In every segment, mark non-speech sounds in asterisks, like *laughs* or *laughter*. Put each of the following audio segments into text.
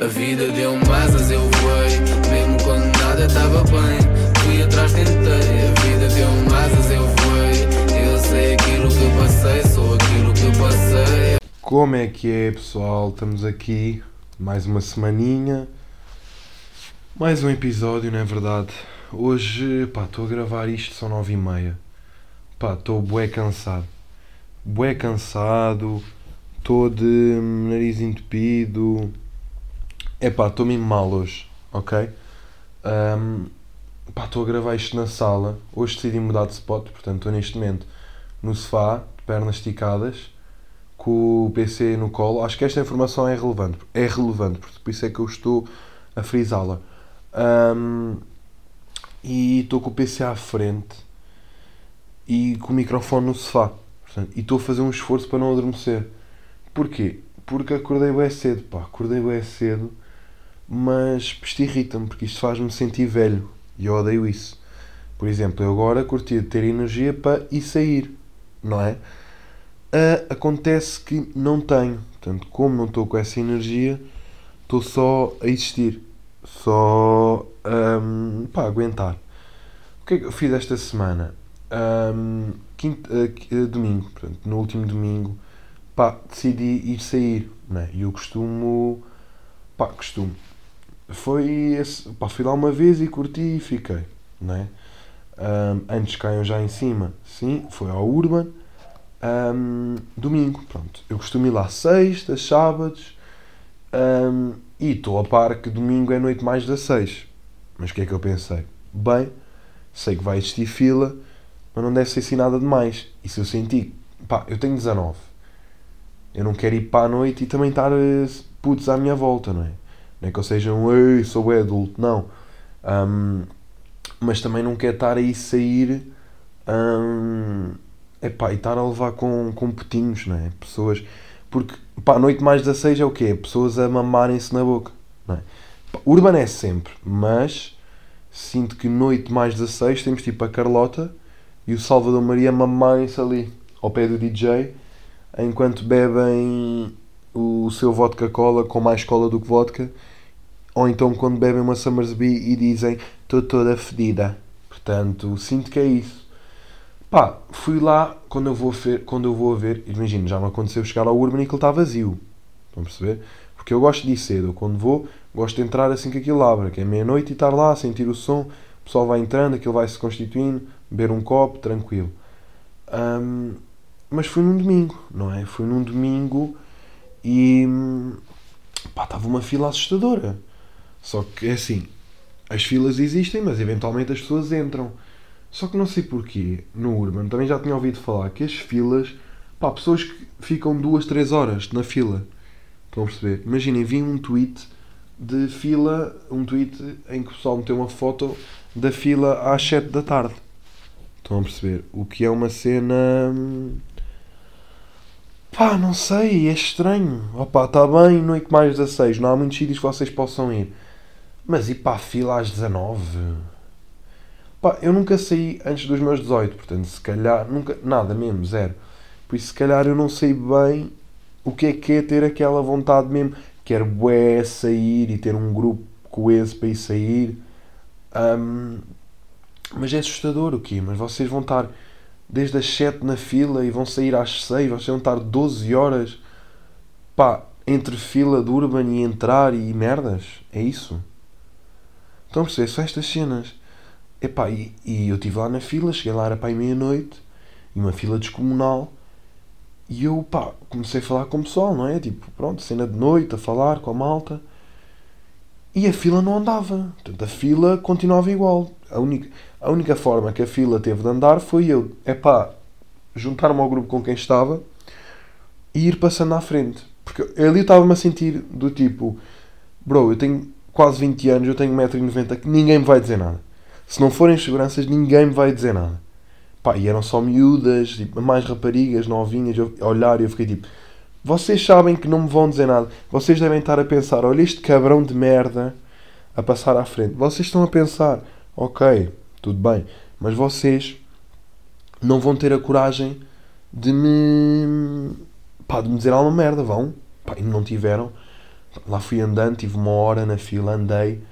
A vida deu-me asas, eu voei. Mesmo quando nada estava bem, fui atrás, tentei. A vida deu-me asas, eu voei. Eu sei aquilo que passei, sou aquilo que passei. Como é que é, pessoal? Estamos aqui mais uma semaninha, mais um episódio, não é verdade? Hoje, pá, estou a gravar isto, são nove e meia. Pá, estou bué cansado. Bué cansado, estou de nariz entupido. É pá, estou mesmo mal hoje, ok? Um, pá, estou a gravar isto na sala. Hoje decidi mudar de spot, portanto estou neste momento no sofá, de pernas esticadas, com o PC no colo. Acho que esta informação é relevante, é relevante, por isso é que eu estou a frisá-la. Um, e estou com o PC à frente e com o microfone no sofá. Portanto, e estou a fazer um esforço para não adormecer. Porquê? Porque acordei bem cedo, pá, acordei bem cedo, mas isto irrita-me, porque isto faz-me sentir velho, e eu odeio isso. Por exemplo, eu agora curti de ter energia para ir sair, não é? Uh, acontece que não tenho, portanto, como não estou com essa energia, estou só a existir, só um, aguentar. O que é que eu fiz esta semana? Um, quinto, uh, domingo, portanto, no último domingo, pá, decidi ir sair, né? E eu costumo, pá, costumo. Foi esse, pá, fui lá uma vez e curti e fiquei, né? Um, antes caiam já em cima, sim, foi ao Urban, um, domingo, pronto. Eu costumo ir lá sextas, sábados, um, e estou a par que domingo é noite mais das seis. Mas o que é que eu pensei? Bem, sei que vai existir fila, mas não deve ser assim nada demais. E se eu sentir, pá, eu tenho 19, eu não quero ir para a noite e também estar eh, putos à minha volta, não é? Não é que eu seja um ei, sou adulto, não. Um, mas também não quero estar aí sair um, epá, e estar a levar com, com putinhos, não é? Pessoas. Porque pá, a noite mais 16 é o quê? Pessoas a mamarem-se na boca, não é? Pá, Urban é sempre, mas sinto que noite mais 16 temos tipo a Carlota e o Salvador Maria mamarem-se ali ao pé do DJ enquanto bebem o seu vodka cola com mais cola do que vodka, ou então quando bebem uma Summersby e dizem estou toda fedida. Portanto, sinto que é isso. Pá, fui lá quando eu vou, ver, quando eu vou a ver, imagino, já me aconteceu chegar ao Urban e que ele está vazio. Estão a perceber? Porque eu gosto de ir cedo. Quando vou, gosto de entrar assim que aquilo abre, que é meia-noite e estar lá, sentir o som, o pessoal vai entrando, aquilo vai se constituindo, beber um copo, tranquilo. Um, mas foi num domingo, não é? Foi num domingo e pá, estava uma fila assustadora. Só que é assim, as filas existem, mas eventualmente as pessoas entram. Só que não sei porquê, no Urban, também já tinha ouvido falar que as filas, pá, pessoas que ficam duas, três horas na fila. Estão a perceber? Imaginem, vi um tweet de fila, um tweet em que o pessoal meteu uma foto da fila às 7 da tarde. Estão a perceber? O que é uma cena. Pá, não sei, é estranho. Opa, está bem, noite mais 16, não há muitos sítios que vocês possam ir. Mas ir para a fila às 19? Pá, eu nunca saí antes dos meus 18, portanto, se calhar, nunca, nada mesmo, zero. Por isso, se calhar, eu não sei bem o que é que é ter aquela vontade mesmo. Quero bué sair e ter um grupo coeso para ir sair. Um, mas é assustador o quê? Mas vocês vão estar desde as 7 na fila e vão sair às 6, vocês vão estar 12 horas pá, entre fila de Urban e entrar e merdas. É isso? Estão a perceber? São estas cenas. Epá, e, e eu estive lá na fila, cheguei lá, era para meia-noite, e uma fila descomunal. E eu, pá, comecei a falar com o pessoal, não é? Tipo, pronto, cena de noite, a falar com a malta. E a fila não andava. Portanto, a fila continuava igual. A única, a única forma que a fila teve de andar foi eu, é juntar-me ao grupo com quem estava e ir passando à frente. Porque ali eu estava-me a sentir do tipo, bro, eu tenho quase 20 anos, eu tenho 1,90m, que ninguém me vai dizer nada. Se não forem seguranças, ninguém me vai dizer nada. Pá, e eram só miúdas, tipo, mais raparigas, novinhas, eu, a olhar e eu fiquei tipo, vocês sabem que não me vão dizer nada. Vocês devem estar a pensar, olha este cabrão de merda a passar à frente. Vocês estão a pensar, ok, tudo bem, mas vocês não vão ter a coragem de me. pá, de me dizer alguma merda, vão? Pá, e não tiveram. Lá fui andando, tive uma hora na fila, andei.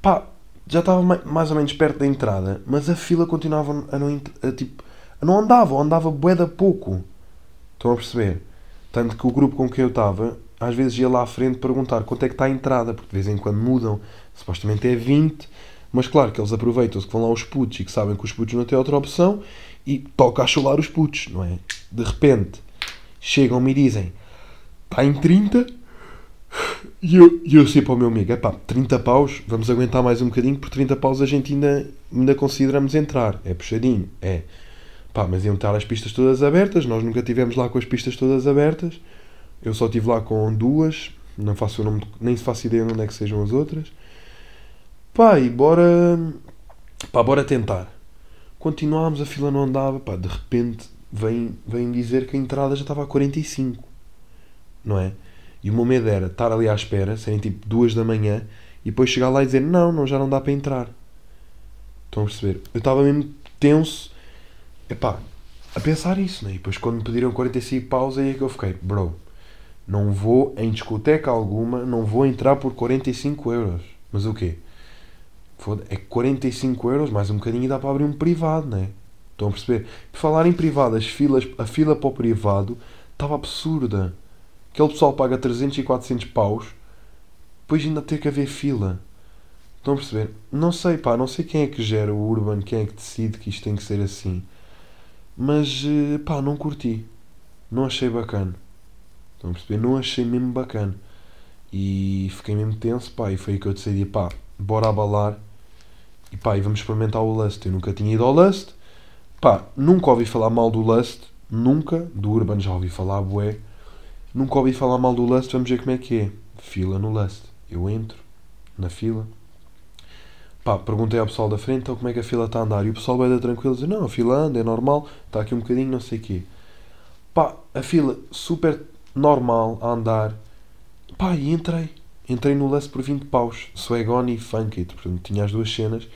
Pá, já estava mais ou menos perto da entrada, mas a fila continuava a não, a, tipo, a não andava, andava bué da pouco. Estão a perceber? Tanto que o grupo com quem eu estava, às vezes ia lá à frente perguntar quanto é que está a entrada, porque de vez em quando mudam. Supostamente é 20, mas claro que eles aproveitam-se que vão lá os putos e que sabem que os putos não têm outra opção e toca a chular os putos, não é? De repente chegam-me e dizem está em 30 e eu, eu sei para o meu amigo, é pá, 30 paus, vamos aguentar mais um bocadinho, por 30 paus a gente ainda, ainda consideramos entrar. É puxadinho, é. Pá, mas iam estar as pistas todas abertas, nós nunca tivemos lá com as pistas todas abertas. Eu só estive lá com duas, não faço o nome, nem faço ideia onde é que sejam as outras. Pá, e bora. Pá, bora tentar. Continuámos, a fila não andava, pá, de repente vem, vem dizer que a entrada já estava a 45. Não é? E o meu medo era estar ali à espera, serem tipo duas da manhã, e depois chegar lá e dizer não, não já não dá para entrar. Estão a perceber? Eu estava mesmo tenso, epá, a pensar isso, né? E depois quando me pediram 45 paus, aí é que eu fiquei, bro, não vou em discoteca alguma, não vou entrar por 45 euros. Mas o quê? É 45 euros, mais um bocadinho e dá para abrir um privado, né? Estão a perceber? Por falar em privado, as filas, a fila para o privado estava absurda. Aquele pessoal paga 300 e 400 paus, depois ainda ter que haver fila. Estão a perceber? Não sei, pá, não sei quem é que gera o Urban, quem é que decide que isto tem que ser assim. Mas, eh, pá, não curti. Não achei bacana. Estão a perceber? Não achei mesmo bacana. E fiquei mesmo tenso, pá, e foi aí que eu decidi, pá, bora abalar. E pá, e vamos experimentar o Lust. Eu nunca tinha ido ao Lust. Pá, nunca ouvi falar mal do Lust. Nunca. Do Urban já ouvi falar, bué. Nunca ouvi falar mal do Lust, vamos ver como é que é. Fila no Lust. Eu entro na fila. Pá, perguntei ao pessoal da frente então como é que a fila está a andar. E o pessoal vai dar tranquilo dizer, não, a fila anda, é normal, está aqui um bocadinho, não sei o quê. Pá, a fila super normal a andar. Pá, e entrei. Entrei no Lust por 20 paus. Swag On e Funk It. Portanto, tinha as duas cenas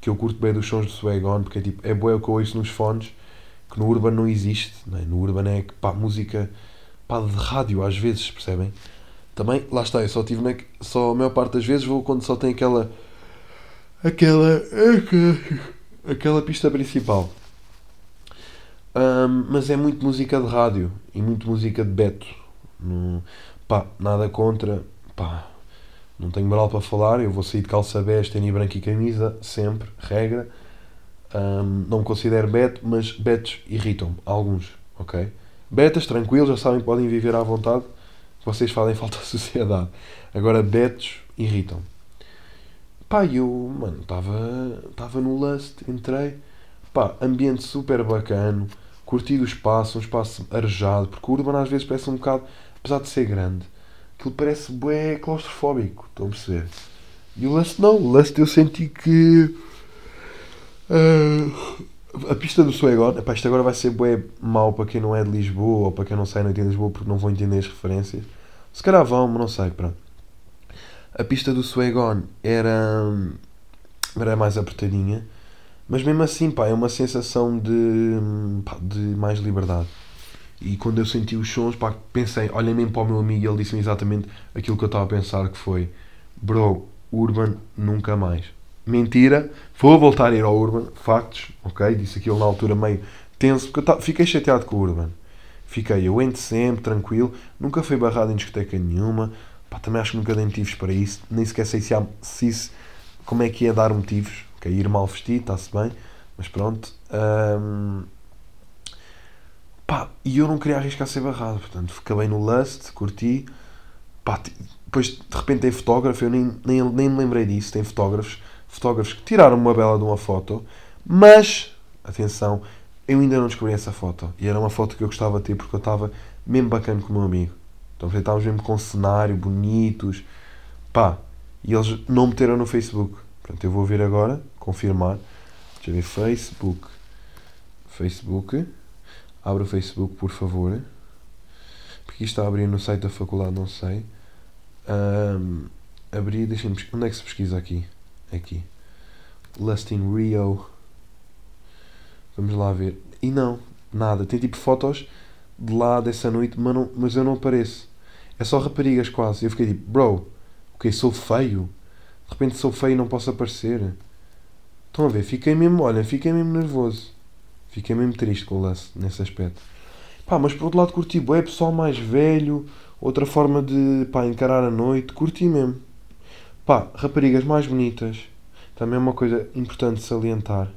que eu curto bem dos sons de Swag On, porque é tipo, é boa o que eu ouço nos fones, que no Urban não existe. Não é? No Urban é pá, música pá, de rádio às vezes, percebem? Também, lá está, eu só tive na, só a maior parte das vezes vou quando só tem aquela aquela aquela, pista principal. Um, mas é muito música de rádio e muito música de Beto. No, pá, nada contra, pá, não tenho moral para falar. Eu vou sair de calça bege, tênis branco e camisa, sempre, regra. Um, não me considero Beto, mas Betos irritam-me, alguns, ok? Betas, tranquilos, já sabem que podem viver à vontade, vocês fazem *laughs* falta à sociedade. Agora, betos irritam. Pá, eu, mano, estava no Lust, entrei, pá, ambiente super bacana, curti o espaço, um espaço arejado, porque o Urban às vezes parece um bocado, apesar de ser grande, aquilo parece bué claustrofóbico, estão a perceber? E o Lust não, o Lust eu senti que. Uh, a pista do Suegon, epá, isto agora vai ser bué mau para quem não é de Lisboa ou para quem não sai noite em Lisboa porque não vão entender as referências. Se calhar vão, mas não sei, pronto. A pista do Suegon era, era mais apertadinha, mas mesmo assim, pá, é uma sensação de, pá, de mais liberdade. E quando eu senti os sons, pá, pensei, olhem mesmo para o meu amigo e ele disse-me exatamente aquilo que eu estava a pensar que foi Bro, Urban nunca mais. Mentira, vou voltar a ir ao Urban, factos, ok? Disse aquilo na altura meio tenso, porque eu fiquei chateado com o Urban. Fiquei, eu entro sempre, tranquilo, nunca fui barrado em discoteca nenhuma, pá, também acho que nunca dei motivos para isso, nem sequer sei se, há, se isso, como é que é dar motivos, ok? Ir mal vestido, está-se bem, mas pronto. Um, pá, e eu não queria arriscar ser barrado, portanto, acabei no Lust, curti, pá, depois de repente tem fotógrafo, eu nem, nem, nem me lembrei disso, tem fotógrafos fotógrafos que tiraram uma bela de uma foto, mas, atenção, eu ainda não descobri essa foto. E era uma foto que eu gostava de ter porque eu estava mesmo bacana com o meu amigo. Então estávamos mesmo com um cenário, bonitos. Pá, e eles não meteram no Facebook. Portanto, eu vou ver agora, confirmar. Deixa eu ver, Facebook. Facebook. Abra o Facebook, por favor. Porque isto está a abrir no site da faculdade, não sei. Um, abrir, deixem-me. Onde é que se pesquisa aqui? Aqui. Lust in Rio. Vamos lá ver. E não, nada. Tem tipo fotos de lá dessa noite, mas, não, mas eu não apareço. É só raparigas quase. Eu fiquei tipo, bro, ok, sou feio. De repente sou feio e não posso aparecer. Estão a ver? Fiquei mesmo, olha, fiquei mesmo nervoso. Fiquei mesmo triste com o lance nesse aspecto. Pá, mas por outro lado curti, é pessoal mais velho, outra forma de pá, encarar a noite, curti mesmo. Pá, raparigas mais bonitas, também é uma coisa importante salientar.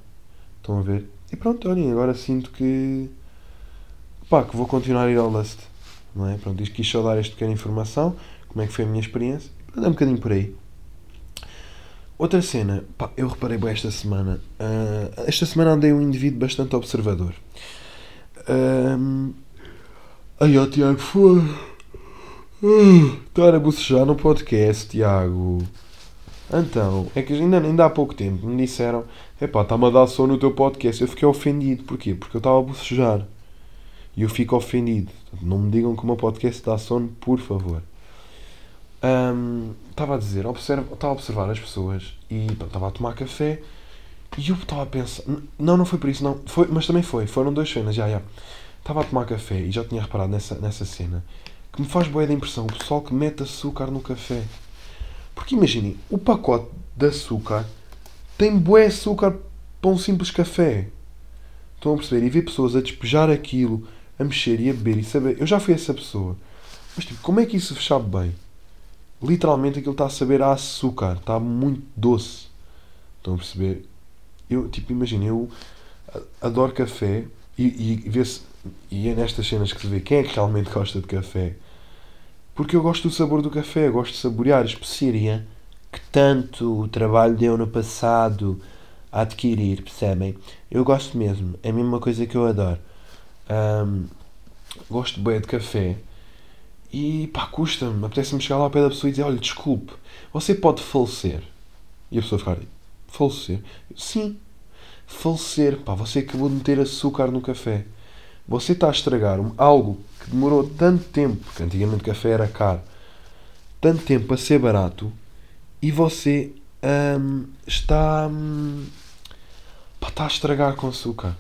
Estão a ver? E pronto, olhem, agora sinto que. pá, que vou continuar a ir ao Lust. Não é? Pronto, isto quis só dar esta pequena informação, como é que foi a minha experiência. É um bocadinho por aí. Outra cena, pá, eu reparei bem esta semana. Uh, esta semana andei um indivíduo bastante observador. Um, ai, ó, Tiago, foi. Uh, estar a bocejar no podcast, Tiago. Então, é que ainda, ainda há pouco tempo me disseram: epá, está-me a dar sono no teu podcast. Eu fiquei ofendido. Porquê? Porque eu estava a bocejar. E eu fico ofendido. Não me digam que o meu podcast dá sono, por favor. Um, estava a dizer, estava a observar as pessoas e estava a tomar café e eu estava a pensar. Não, não foi por isso, não. Foi, mas também foi. Foram duas cenas, já, já. Estava a tomar café e já tinha reparado nessa, nessa cena que me faz boa da impressão o pessoal que mete açúcar no café. Porque imaginem, o pacote de açúcar tem bué açúcar para um simples café. Estão a perceber? E ver pessoas a despejar aquilo, a mexer e a beber e saber. Eu já fui essa pessoa. Mas tipo, como é que isso sabe bem? literalmente aquilo está a saber a açúcar, está muito doce. Estão a perceber? Eu, tipo, imagina, eu adoro café e, e, vê-se, e é nestas cenas que se vê quem é que realmente gosta de café. Porque eu gosto do sabor do café, gosto de saborear a especiaria que tanto o trabalho deu no passado a adquirir, percebem? Eu gosto mesmo, é a mesma coisa que eu adoro. Um, gosto bem de café e pá, custa-me, apetece-me chegar lá ao pé da pessoa e dizer: olha, desculpe, você pode falecer. E a pessoa ficar: falecer? Sim, falecer. Pá, você acabou de meter açúcar no café. Você está a estragar algo que demorou tanto tempo, porque antigamente o café era caro, tanto tempo a ser barato, e você hum, está, hum, pá, está a estragar com açúcar.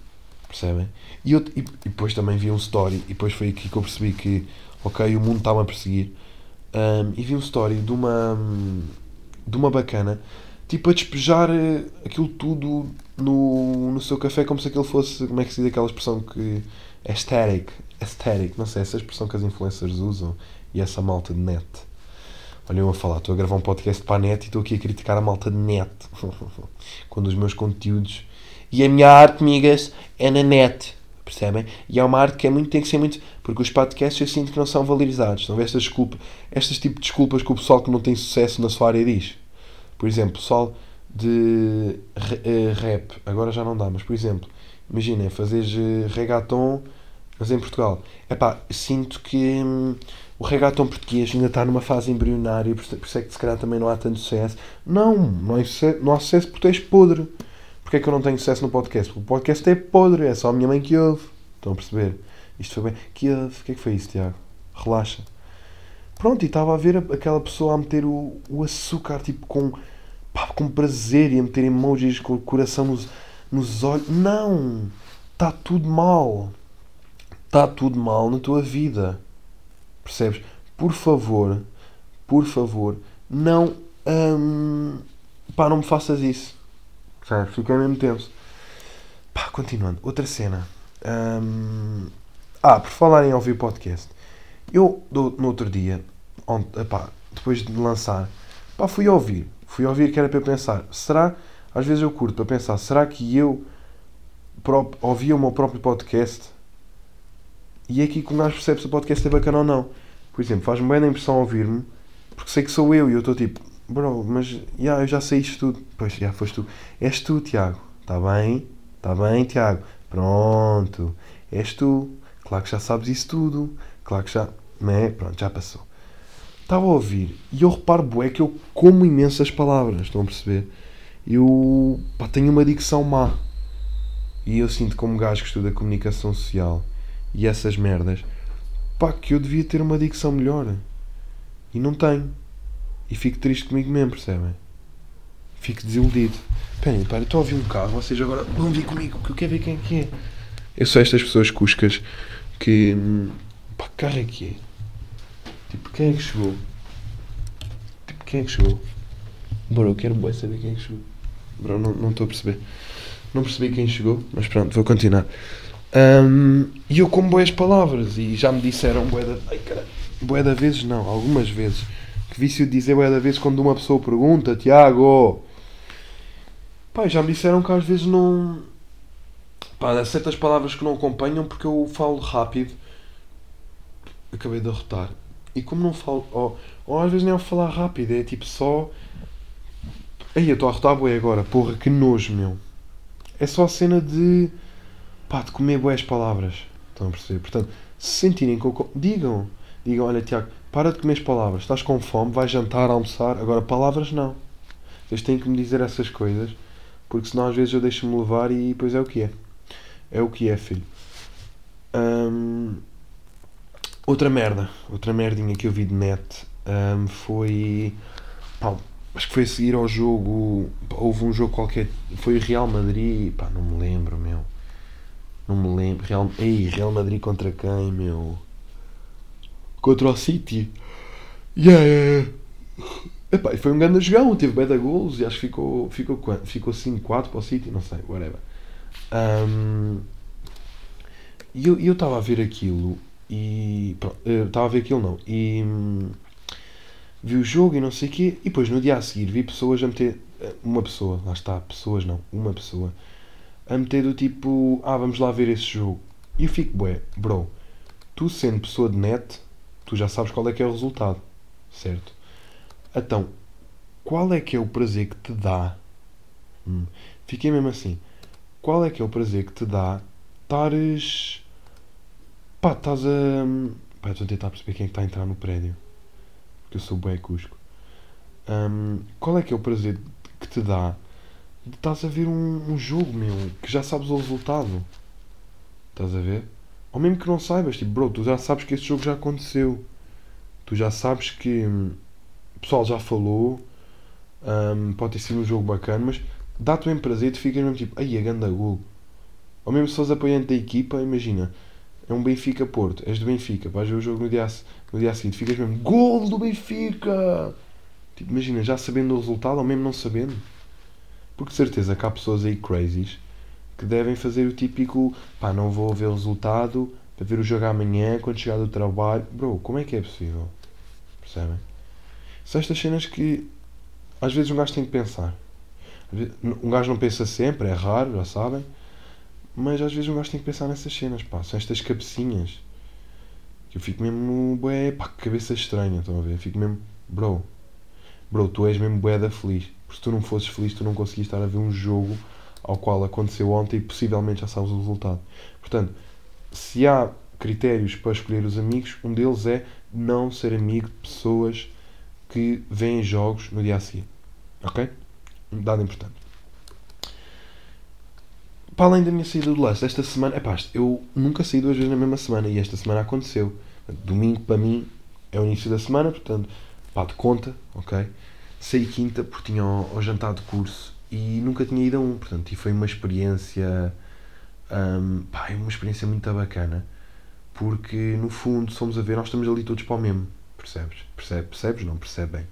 Percebem? E, eu, e, e depois também vi um story, e depois foi aqui que eu percebi que ok? O mundo estava a perseguir. Um, e vi um story de uma, de uma bacana, tipo a despejar eh, aquilo tudo no, no seu café como se aquilo fosse, como é que se diz aquela expressão que. Aesthetic, aesthetic, não sei, essa expressão que as influencers usam e essa malta de net. Olha, eu a falar, estou a gravar um podcast para a net e estou aqui a criticar a malta de net. *laughs* Quando os meus conteúdos e a minha arte, amigas, é na net percebem? E é uma arte que é muito, tem que ser muito. Porque os podcasts eu sinto que não são valorizados. Não estas desculpas, estas tipo de desculpas que o pessoal que não tem sucesso na sua área diz. Por exemplo, pessoal de uh, rap, agora já não dá, mas por exemplo, imaginem, fazeres uh, reggaeton, mas em Portugal. É pá, sinto que hum, o reggaeton português ainda está numa fase embrionária, por isso é que se calhar também não há tanto sucesso. Não, não há sucesso, não há sucesso porque és podre. Porquê é que eu não tenho sucesso no podcast? Porque o podcast é podre, é só a minha mãe que ouve. Estão a perceber? Isto foi bem. Que ouve. O que é que foi isso, Tiago? Relaxa. Pronto, e estava a ver aquela pessoa a meter o, o açúcar tipo com, pá, com prazer e a meter emojis com o coração nos, nos olhos. Não! Está tudo mal. Está tudo mal na tua vida. Percebes? Por favor, por favor, não. Hum, pá, não me faças isso. Sabe? Fiquei mesmo tenso. Pá, continuando. Outra cena. Um... Ah, por falar em ouvir podcast. Eu, do, no outro dia, ontem, pá, depois de lançar, pá, fui ouvir. Fui ouvir que era para pensar. Será, às vezes eu curto para pensar, será que eu ouvia o meu próprio podcast? E é aqui que o gajo percebe se o podcast é bacana ou não. Por exemplo, faz-me bem a impressão ouvir-me, porque sei que sou eu e eu estou tipo, Bro, mas yeah, eu já sei isto tudo. Pois, já foste tu. És tu, Tiago. Está bem? Está bem, Tiago? Pronto. És tu. Claro que já sabes isso tudo. Claro que já. Né? Pronto, já passou. Estava a ouvir e eu reparo, bué, que eu como imensas palavras. Estão a perceber? Eu pá, tenho uma dicção má. E eu sinto como gajo que estuda comunicação social e essas merdas, pá, que eu devia ter uma dicção melhor. E não tenho. E fico triste comigo mesmo, percebem? Fico desiludido. Esperem, para, estou a ouvir um carro, vocês agora vão vir comigo, que eu quero ver quem é que é. Eu sou estas pessoas cuscas que. Pá, que carro é que é? Tipo, quem é que chegou? Tipo, quem é que chegou? Bro, eu quero bem saber quem é que chegou. Bro, não estou a perceber. Não percebi quem chegou, mas pronto, vou continuar. Um, e eu como boas palavras e já me disseram bué da... Ai, caralho. Bué da vezes não, algumas vezes. Que vício de dizer bué da vezes quando uma pessoa pergunta, Tiago... Pá, já me disseram que às vezes não... Pá, há certas palavras que não acompanham porque eu falo rápido. Acabei de arrotar. E como não falo... Ou, às vezes nem é falar rápido, é tipo só... Aí eu estou a arrotar bué agora, porra, que nojo, meu. É só a cena de pá, de comer boas palavras. Estão a perceber? Portanto, se sentirem com. Digam. Digam, olha, Tiago, para de comer as palavras. Estás com fome, vais jantar, almoçar. Agora, palavras não. Vocês têm que me dizer essas coisas, porque senão às vezes eu deixo-me levar e depois é o que é. É o que é, filho. Hum, outra merda, outra merdinha que eu vi de net hum, foi. Pá, acho que foi a seguir ao jogo. Houve um jogo qualquer. Foi Real Madrid. Pá, não me lembro, meu. Não me lembro. Real, ei, Real Madrid contra quem, meu? Contra o City. Yeah, yeah. Epá, foi um grande jogão, teve beta gols e acho que ficou, ficou, ficou 5-4 para o City, não sei, whatever. Um, e eu estava a ver aquilo e. Estava a ver aquilo não. E. Hum, vi o jogo e não sei o quê. E depois no dia a seguir vi pessoas a meter. Uma pessoa, lá está, pessoas não, uma pessoa a meter do tipo, ah, vamos lá ver esse jogo. E eu fico, bué, bro, tu sendo pessoa de net, tu já sabes qual é que é o resultado, certo? Então, qual é que é o prazer que te dá? Hum, fiquei mesmo assim. Qual é que é o prazer que te dá estares. Pá, estás a. Pá, estou a tentar perceber quem é que está a entrar no prédio. Porque eu sou bué cusco. Um, qual é que é o prazer que te dá estás a ver um, um, jogo, meu, que já sabes o resultado. Estás a ver? Ou mesmo que não saibas, tipo, bro, tu já sabes que esse jogo já aconteceu. Tu já sabes que hum, o pessoal já falou, um, pode ter sido um jogo bacana, mas dá-te bem prazer, tu ficas mesmo tipo, ai, a ganda gol. Ou mesmo se fores apoiante da equipa, imagina, é um Benfica Porto, és do Benfica, vais ver o jogo no dia, no dia seguinte, ficas mesmo, gol do Benfica! Tipo, imagina, já sabendo o resultado, ou mesmo não sabendo. Porque de certeza que há pessoas aí crazies que devem fazer o típico pá, não vou ver o resultado para ver o jogo amanhã quando chegar do trabalho. Bro, como é que é possível? Percebem? São estas cenas que às vezes um gajo tem que pensar. Um gajo não pensa sempre, é raro, já sabem. Mas às vezes um gajo tem que pensar nessas cenas, pá. São estas cabecinhas. Que eu fico mesmo, bué, pá, cabeça estranha, estão a ver? Eu fico mesmo, bro, bro, tu és mesmo bué da feliz. Porque se tu não fosses feliz, tu não conseguias estar a ver um jogo ao qual aconteceu ontem e possivelmente já sabes o resultado. Portanto, se há critérios para escolher os amigos, um deles é não ser amigo de pessoas que veem jogos no dia a seguir. Ok? Um dado importante. Para além da minha saída do Lust, esta semana, é pá, eu nunca saí duas vezes na mesma semana e esta semana aconteceu. Domingo para mim é o início da semana, portanto, pá, de conta, ok? Saí quinta porque tinha o, jantar de curso e nunca tinha ido a um, portanto, e foi uma experiência, um, pá, é uma experiência muito bacana, porque no fundo, somos a ver, nós estamos ali todos para o mesmo, percebes? Percebe, percebes? Não percebem.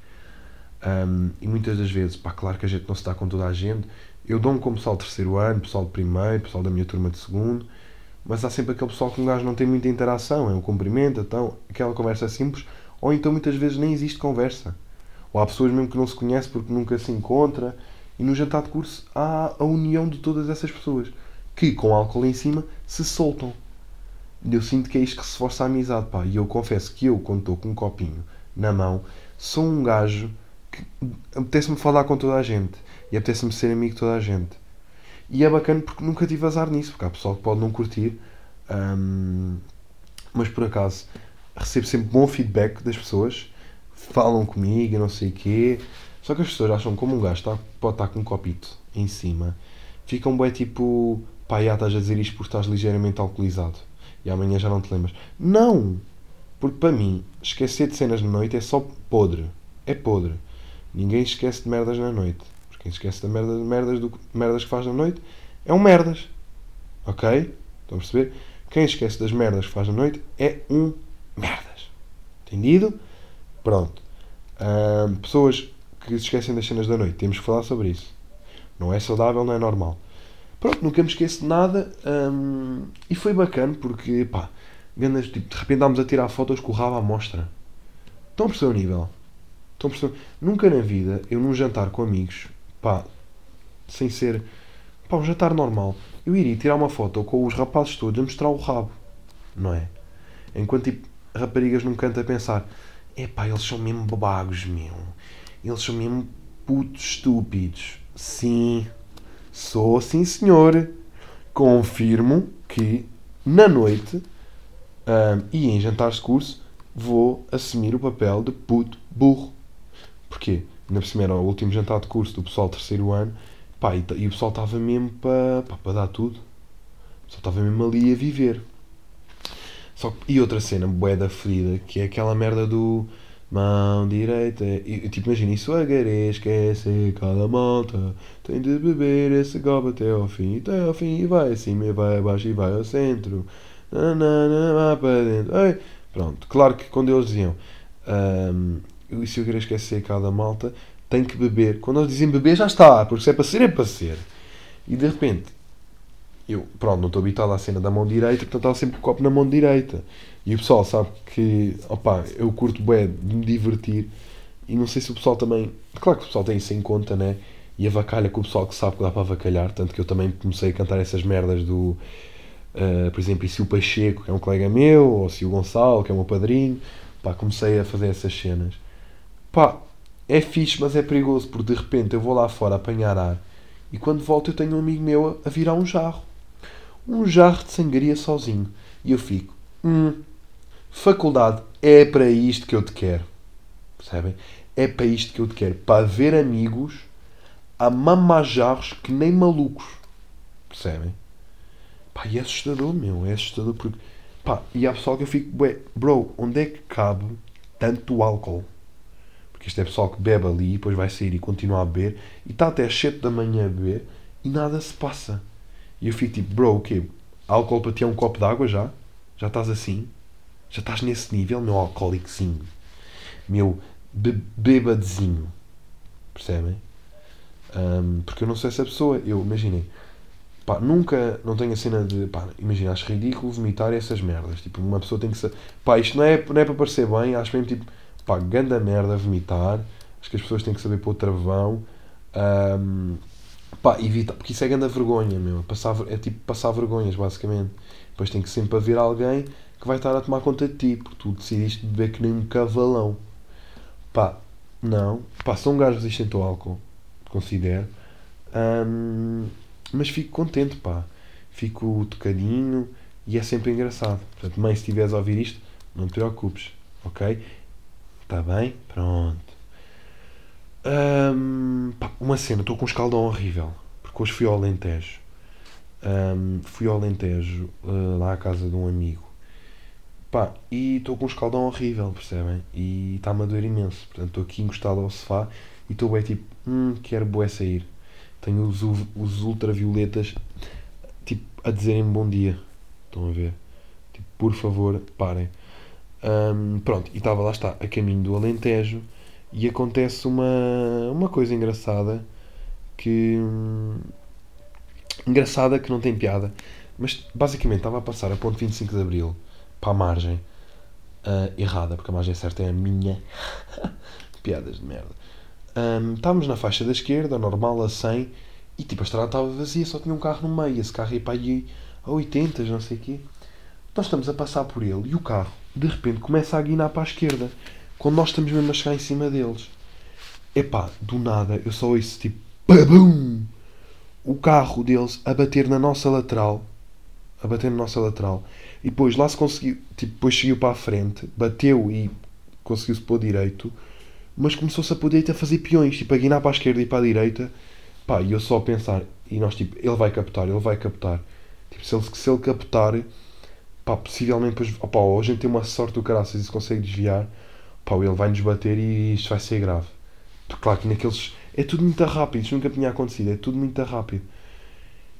Um, e muitas das vezes, pá, claro que a gente não se dá com toda a gente, eu dou-me com o pessoal de terceiro ano, pessoal de primeiro, pessoal da minha turma de segundo, mas há sempre aquele pessoal que um gajo não tem muita interação, é um cumprimento, então, aquela conversa simples, ou então muitas vezes nem existe conversa ou há pessoas mesmo que não se conhecem porque nunca se encontra. E no jantar de curso há a união de todas essas pessoas que, com álcool em cima, se soltam. Eu sinto que é isto que se força a amizade, pá. E eu confesso que eu, quando estou com um copinho na mão, sou um gajo que apetece-me falar com toda a gente. E apetece-me ser amigo de toda a gente. E é bacana porque nunca tive azar nisso, porque há pessoal que pode não curtir. Hum, mas por acaso recebo sempre bom feedback das pessoas falam comigo e não sei o quê. Só que as pessoas acham como um gajo está, pode estar com um copito em cima, ficam bem tipo, pá, já estás a dizer isto porque estás ligeiramente alcoolizado e amanhã já não te lembras. Não! Porque para mim, esquecer de cenas na noite é só podre. É podre. Ninguém esquece de merdas na noite. Porque quem esquece de merdas, merdas, do, merdas que faz na noite é um merdas. Ok? Estão a perceber? Quem esquece das merdas que faz na noite é um merdas. Entendido? Pronto. Ahm, pessoas que se esquecem das cenas da noite, temos que falar sobre isso. Não é saudável, não é normal. Pronto, nunca me esqueço de nada ahm, e foi bacana porque, pá, grandes, tipo, de repente estávamos a tirar fotos com o rabo à mostra. Estão a perceber o nível? Estão a perceber? Nunca na vida, eu num jantar com amigos, pá, sem ser, pá, um jantar normal, eu iria tirar uma foto com os rapazes todos a mostrar o rabo, não é? Enquanto, tipo, raparigas num canto a pensar, epá, eles são mesmo babagos, meu. Eles são mesmo putos estúpidos. Sim, sou sim senhor. Confirmo que na noite ahm, e em jantares de curso vou assumir o papel de puto burro. Porquê? Ainda por cima era o último jantar de curso do pessoal do terceiro ano pá, e, e o pessoal estava mesmo para para dar tudo. O pessoal estava mesmo ali a viver. Só e outra cena, bué da ferida, que é aquela merda do mão direita. E, tipo, imagina, isso agarê, esquece cada malta. Tem de beber esse copo até ao fim, até ao fim, e vai acima, e vai abaixo, e vai ao centro. Nanana, vai para dentro. Ei. Pronto, claro que quando eles diziam e se eu querer esquecer cada malta, tem que beber. Quando eles dizem beber, já está, porque se é para ser, é para ser. E de repente, eu, pronto, não estou habituado à cena da mão direita, portanto estava sempre com o copo na mão direita. E o pessoal sabe que, opá, eu curto bem de me divertir. E não sei se o pessoal também. Claro que o pessoal tem isso em conta, né? E avacalha com o pessoal que sabe que dá para avacalhar. Tanto que eu também comecei a cantar essas merdas do. ah, por exemplo, e se o Pacheco, que é um colega meu, ou se o Gonçalo, que é o meu padrinho. Pá, comecei a fazer essas cenas. Pá, é fixe, mas é perigoso, porque de repente eu vou lá fora apanhar ar. E quando volto eu tenho um amigo meu a, a virar um jarro. Um jarro de sangria sozinho. E eu fico, hum, faculdade, é para isto que eu te quero. Percebem? É para isto que eu te quero. Para ver amigos a mamar jarros que nem malucos. Percebem? Pá, e é assustador, meu. É assustador porque. Pá, e há pessoal que eu fico, "Bué, bro, onde é que cabe tanto álcool? Porque isto é pessoal que bebe ali e depois vai sair e continua a beber e está até às 7 da manhã a beber e nada se passa. E eu fico tipo, bro, o quê? Álcool para ti é um copo de água já? Já estás assim? Já estás nesse nível, meu alcoólicozinho? Meu be bêbadezinho? Percebem? Ahm, porque eu não sou essa pessoa. Eu, imaginem, pá, nunca, não tenho a cena de, pá, imagina, acho ridículo vomitar essas merdas. Tipo, uma pessoa tem que ser, pá, isto não é, não é para parecer bem, acho mesmo tipo, pá, ganda merda vomitar. Acho que as pessoas têm que saber pôr travão. Ahm, pá, evita, porque isso é ganda vergonha, meu. Passar, é tipo passar vergonhas, basicamente. Depois tem que sempre haver alguém que vai estar a tomar conta de ti, porque tu decidiste beber que nem um cavalão. Pá, não. Pá, sou um gajo resistente ao álcool, considero. Ahm, mas fico contente, pá. Fico tocadinho e é sempre engraçado. Portanto, mãe, se estiveres a ouvir isto, não te preocupes, ok? Está bem? Pronto. Ahm, pá, uma cena, estou com um escaldão horrível. Porque hoje fui ao Alentejo. Ahm, fui ao Alentejo, ah, lá à casa de um amigo. Pá, e estou com um escaldão horrível, percebem? E está-me a doer imenso. Portanto, estou aqui encostado ao sofá e estou bem tipo, hum, quero bué sair. Tenho os, os ultravioletas, tipo, a dizerem bom dia. Estão a ver? Tipo, por favor, parem. Ahm, pronto, e estava lá está, a caminho do Alentejo e acontece uma, uma coisa engraçada que. hum, engraçada que não tem piada, mas basicamente estava a passar a ponte 25 de Abril para a margem ah, errada, porque a margem certa é a minha. *laughs* Piadas de merda. Ahm, estávamos na faixa da esquerda, normal, a 100, e tipo a estrada estava vazia, só tinha um carro no meio. Esse carro ia para aí a 80, não sei o quê. Nós estamos a passar por ele e o carro, de repente, começa a guinar para a esquerda, quando nós estamos mesmo a chegar em cima deles. Epá, do nada, eu só ouço tipo, PABUM! O carro deles a bater na nossa lateral, a bater na nossa lateral, e depois lá se conseguiu, tipo, depois seguiu para a frente, bateu e conseguiu-se pôr direito, mas começou-se a pôr direito a fazer peões, tipo, a guinar para a esquerda e para a direita, pá, e eu só a pensar, e nós tipo, ele vai captar, ele vai captar, tipo, se ele, se ele captar, pá, possivelmente depois, opá, ou a gente tem uma sorte do caraças e se consegue desviar, pá, ele vai nos bater e isto vai ser grave. Porque, claro que naqueles, é tudo muito rápido, isto nunca tinha acontecido, é tudo muito rápido.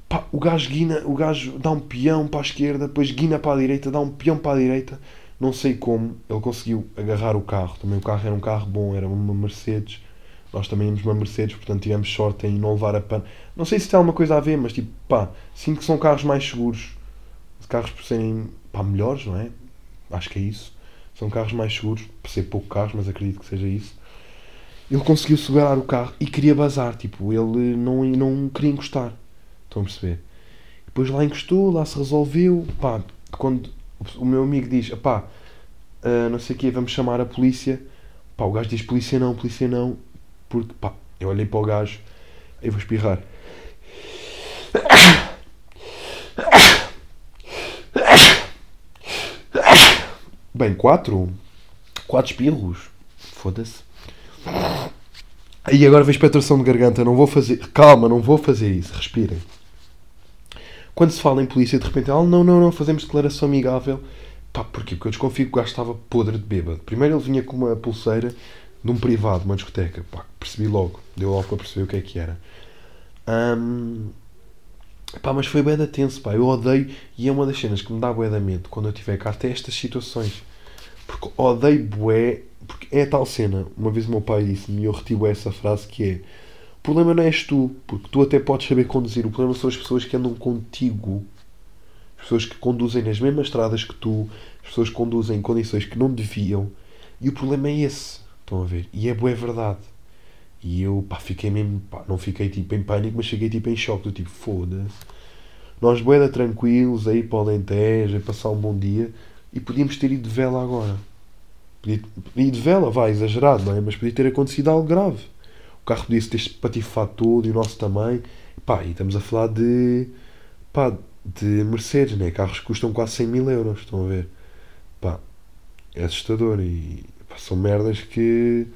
Pá, o gajo guina, o gajo dá um peão para a esquerda, depois guina para a direita, dá um peão para a direita, não sei como, ele conseguiu agarrar o carro. Também o carro era um carro bom, era uma Mercedes. Nós também íamos uma Mercedes, portanto tivemos sorte em não levar a pan. Não sei se tem alguma coisa a ver, mas tipo, pá, sinto que são carros mais seguros. Carros por serem, pá, melhores, não é? Acho que é isso. São carros mais seguros, por ser pouco carros, mas acredito que seja isso. Ele conseguiu segurar o carro e queria bazar, tipo, ele não, não queria encostar. Estão a perceber? Depois lá encostou, lá se resolveu. Pá, quando o meu amigo diz, pá, uh, não sei o quê, vamos chamar a polícia. Pá, o gajo diz polícia não, polícia não. Porque, pá, eu olhei para o gajo, aí vou espirrar. Bem, quatro. Quatro espirros. Foda-se. Aí agora vejo petração de garganta. Não vou fazer. Calma, não vou fazer isso. Respirem. Quando se fala em polícia, de repente, ah, não, não, não, fazemos declaração amigável. Pá, porquê? Porque eu desconfio que o gajo estava podre de bêbado. Primeiro ele vinha com uma pulseira de um privado, uma discoteca. Pá, percebi logo. Deu logo para perceber o que é que era. Um, pá, mas foi bué da tenso, pá. Eu odeio, e é uma das cenas que me dá bué da medo quando eu tiver cá, até estas situações. Porque odeio bué, porque é tal cena. Uma vez o meu pai disse-me, eu retiro essa frase que é o problema não és tu, porque tu até podes saber conduzir. O problema são as pessoas que andam contigo. As pessoas que conduzem nas mesmas estradas que tu. As pessoas que conduzem em condições que não deviam. E o problema é esse. Estão a ver? E é boa verdade. E eu, pá, fiquei mesmo, pá, não fiquei tipo em pânico, mas cheguei tipo em choque, do tipo, foda-se. Nós boeda tranquilos, aí para o Alentejo, passar um bom dia, e podíamos ter ido de vela agora. Podia, ir de vela, vai, exagerado, não é? Mas podia ter acontecido algo grave. O carro podia-se ter patifado todo, e o nosso também. Pá, e estamos a falar de, pá, de Mercedes, né? Carros que custam quase 100 mil euros, estão a ver? Pá, é assustador e Pá, são merdas que.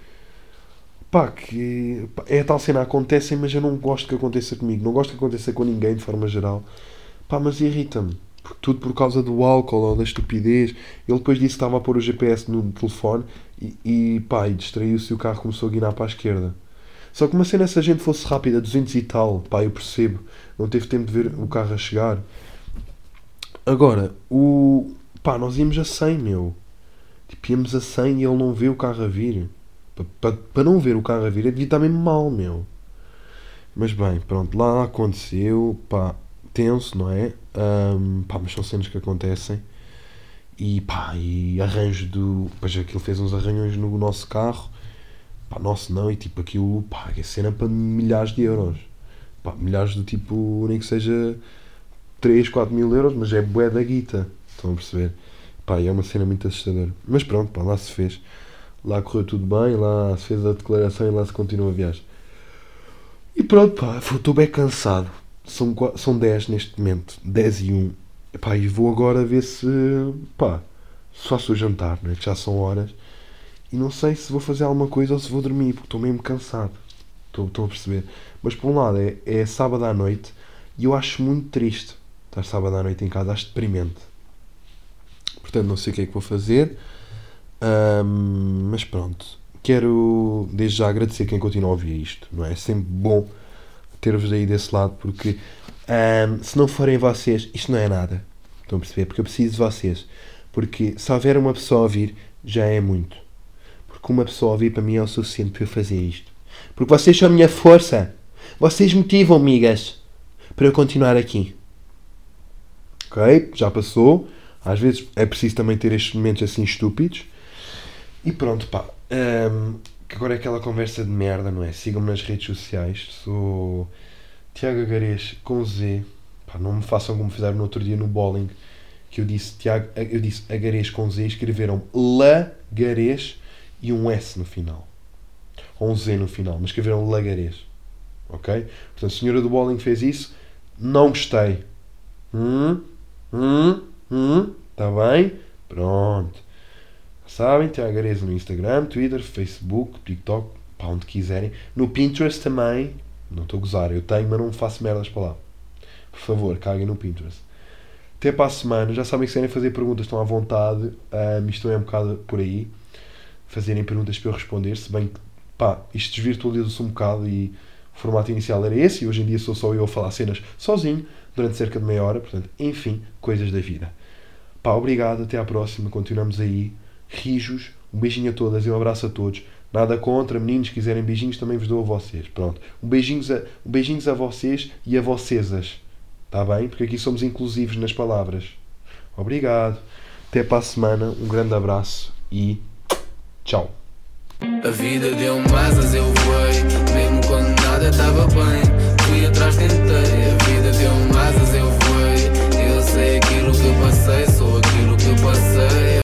Pá, que. Pá, é a tal cena, acontecem, mas eu não gosto que aconteça comigo. Não gosto que aconteça com ninguém de forma geral. Pá, mas irrita-me. Tudo por causa do álcool ou da estupidez. Ele depois disse que estava a pôr o GPS no telefone e, e pá, e distraiu-se e o carro começou a guinar para a esquerda. Só que uma cena, se a gente fosse rápida, 200 e tal, pá, eu percebo. Não teve tempo de ver o carro a chegar. Agora, o. pá, nós íamos a 100, meu. Tipo, íamos a 100 e ele não vê o carro a vir. Para, não ver o carro a vir, é devia estar mesmo mal, meu. Mas bem, pronto, lá aconteceu, pá, tenso, não é? Um, pá, mas são cenas que acontecem. E pá, e arranjo do. Pois aquilo fez uns arranhões no nosso carro. Pá, nosso não, e tipo aquilo, pá, é cena para milhares de euros. Pá, milhares do tipo, nem que seja 3, 4 mil euros, mas é bué da guita. Estão a perceber? Pá, é uma cena muito assustadora. Mas pronto, pá, lá se fez. Lá correu tudo bem, lá se fez a declaração e lá se continua a viagem. E pronto, pá, estou bem cansado. São, são 10 neste momento, 10 e 1. Pá, e vou agora ver se, pá, se faço o jantar, né, que já são horas. E não sei se vou fazer alguma coisa ou se vou dormir, porque estou mesmo cansado. Estou, estou a perceber. Mas por um lado é, é sábado à noite e eu acho muito triste estar sábado à noite em casa, acho deprimente. Portanto, não sei o que é que vou fazer. Um, mas pronto. Quero desde já agradecer quem continua a ouvir isto. Não é? é sempre bom ter-vos aí desse lado porque um, se não forem vocês, isto não é nada. Estão a perceber? Porque eu preciso de vocês. Porque se houver uma pessoa a ouvir, já é muito. Porque uma pessoa a ouvir para mim é o suficiente para eu fazer isto. Porque vocês são a minha força. Vocês motivam, amigas, para eu continuar aqui. Ok? Já passou. Às vezes é preciso também ter estes momentos assim estúpidos. E pronto, pá. Um, que agora é aquela conversa de merda, não é? Sigam-me nas redes sociais. Sou Tiago Agarês com Z. Pá, não me façam como fizeram no outro dia no bowling. Que eu disse, Tiago, eu disse Agarês com Z. Escreveram Lagarês e um S no final. Ou um Z no final. Mas escreveram Lagarês. Ok? Portanto, a senhora do bowling fez isso. Não gostei. Hum? Hum? Hum? Está bem? Pronto. Sabem, Tiago Areza no Instagram, Twitter, Facebook, TikTok, para onde quiserem. No Pinterest também. Não estou a gozar, eu tenho, mas não faço merdas para lá. Por favor, caguem no Pinterest. Até para a semana. Já sabem que se querem fazer perguntas, estão à vontade. Um, isto é um bocado por aí. Fazerem perguntas para eu responder. Se bem que, pá, isto desvirtualizou-se um bocado e o formato inicial era esse. E hoje em dia sou só eu a falar cenas sozinho durante cerca de meia hora. Portanto, enfim, coisas da vida. Pá, obrigado, até à próxima. Continuamos aí. Rijos, um beijinho a todas e um abraço a todos. Nada contra, meninos, se quiserem beijinhos, também vos dou a vocês. Pronto. Um beijinhos a, um beijinhos a vocês e a vocêsas. Está bem? Porque aqui somos inclusivos nas palavras. Obrigado. Até para a semana. Um grande abraço e tchau. A vida deu-me asas, eu voei. Mesmo quando nada estava bem, fui atrás, tentei.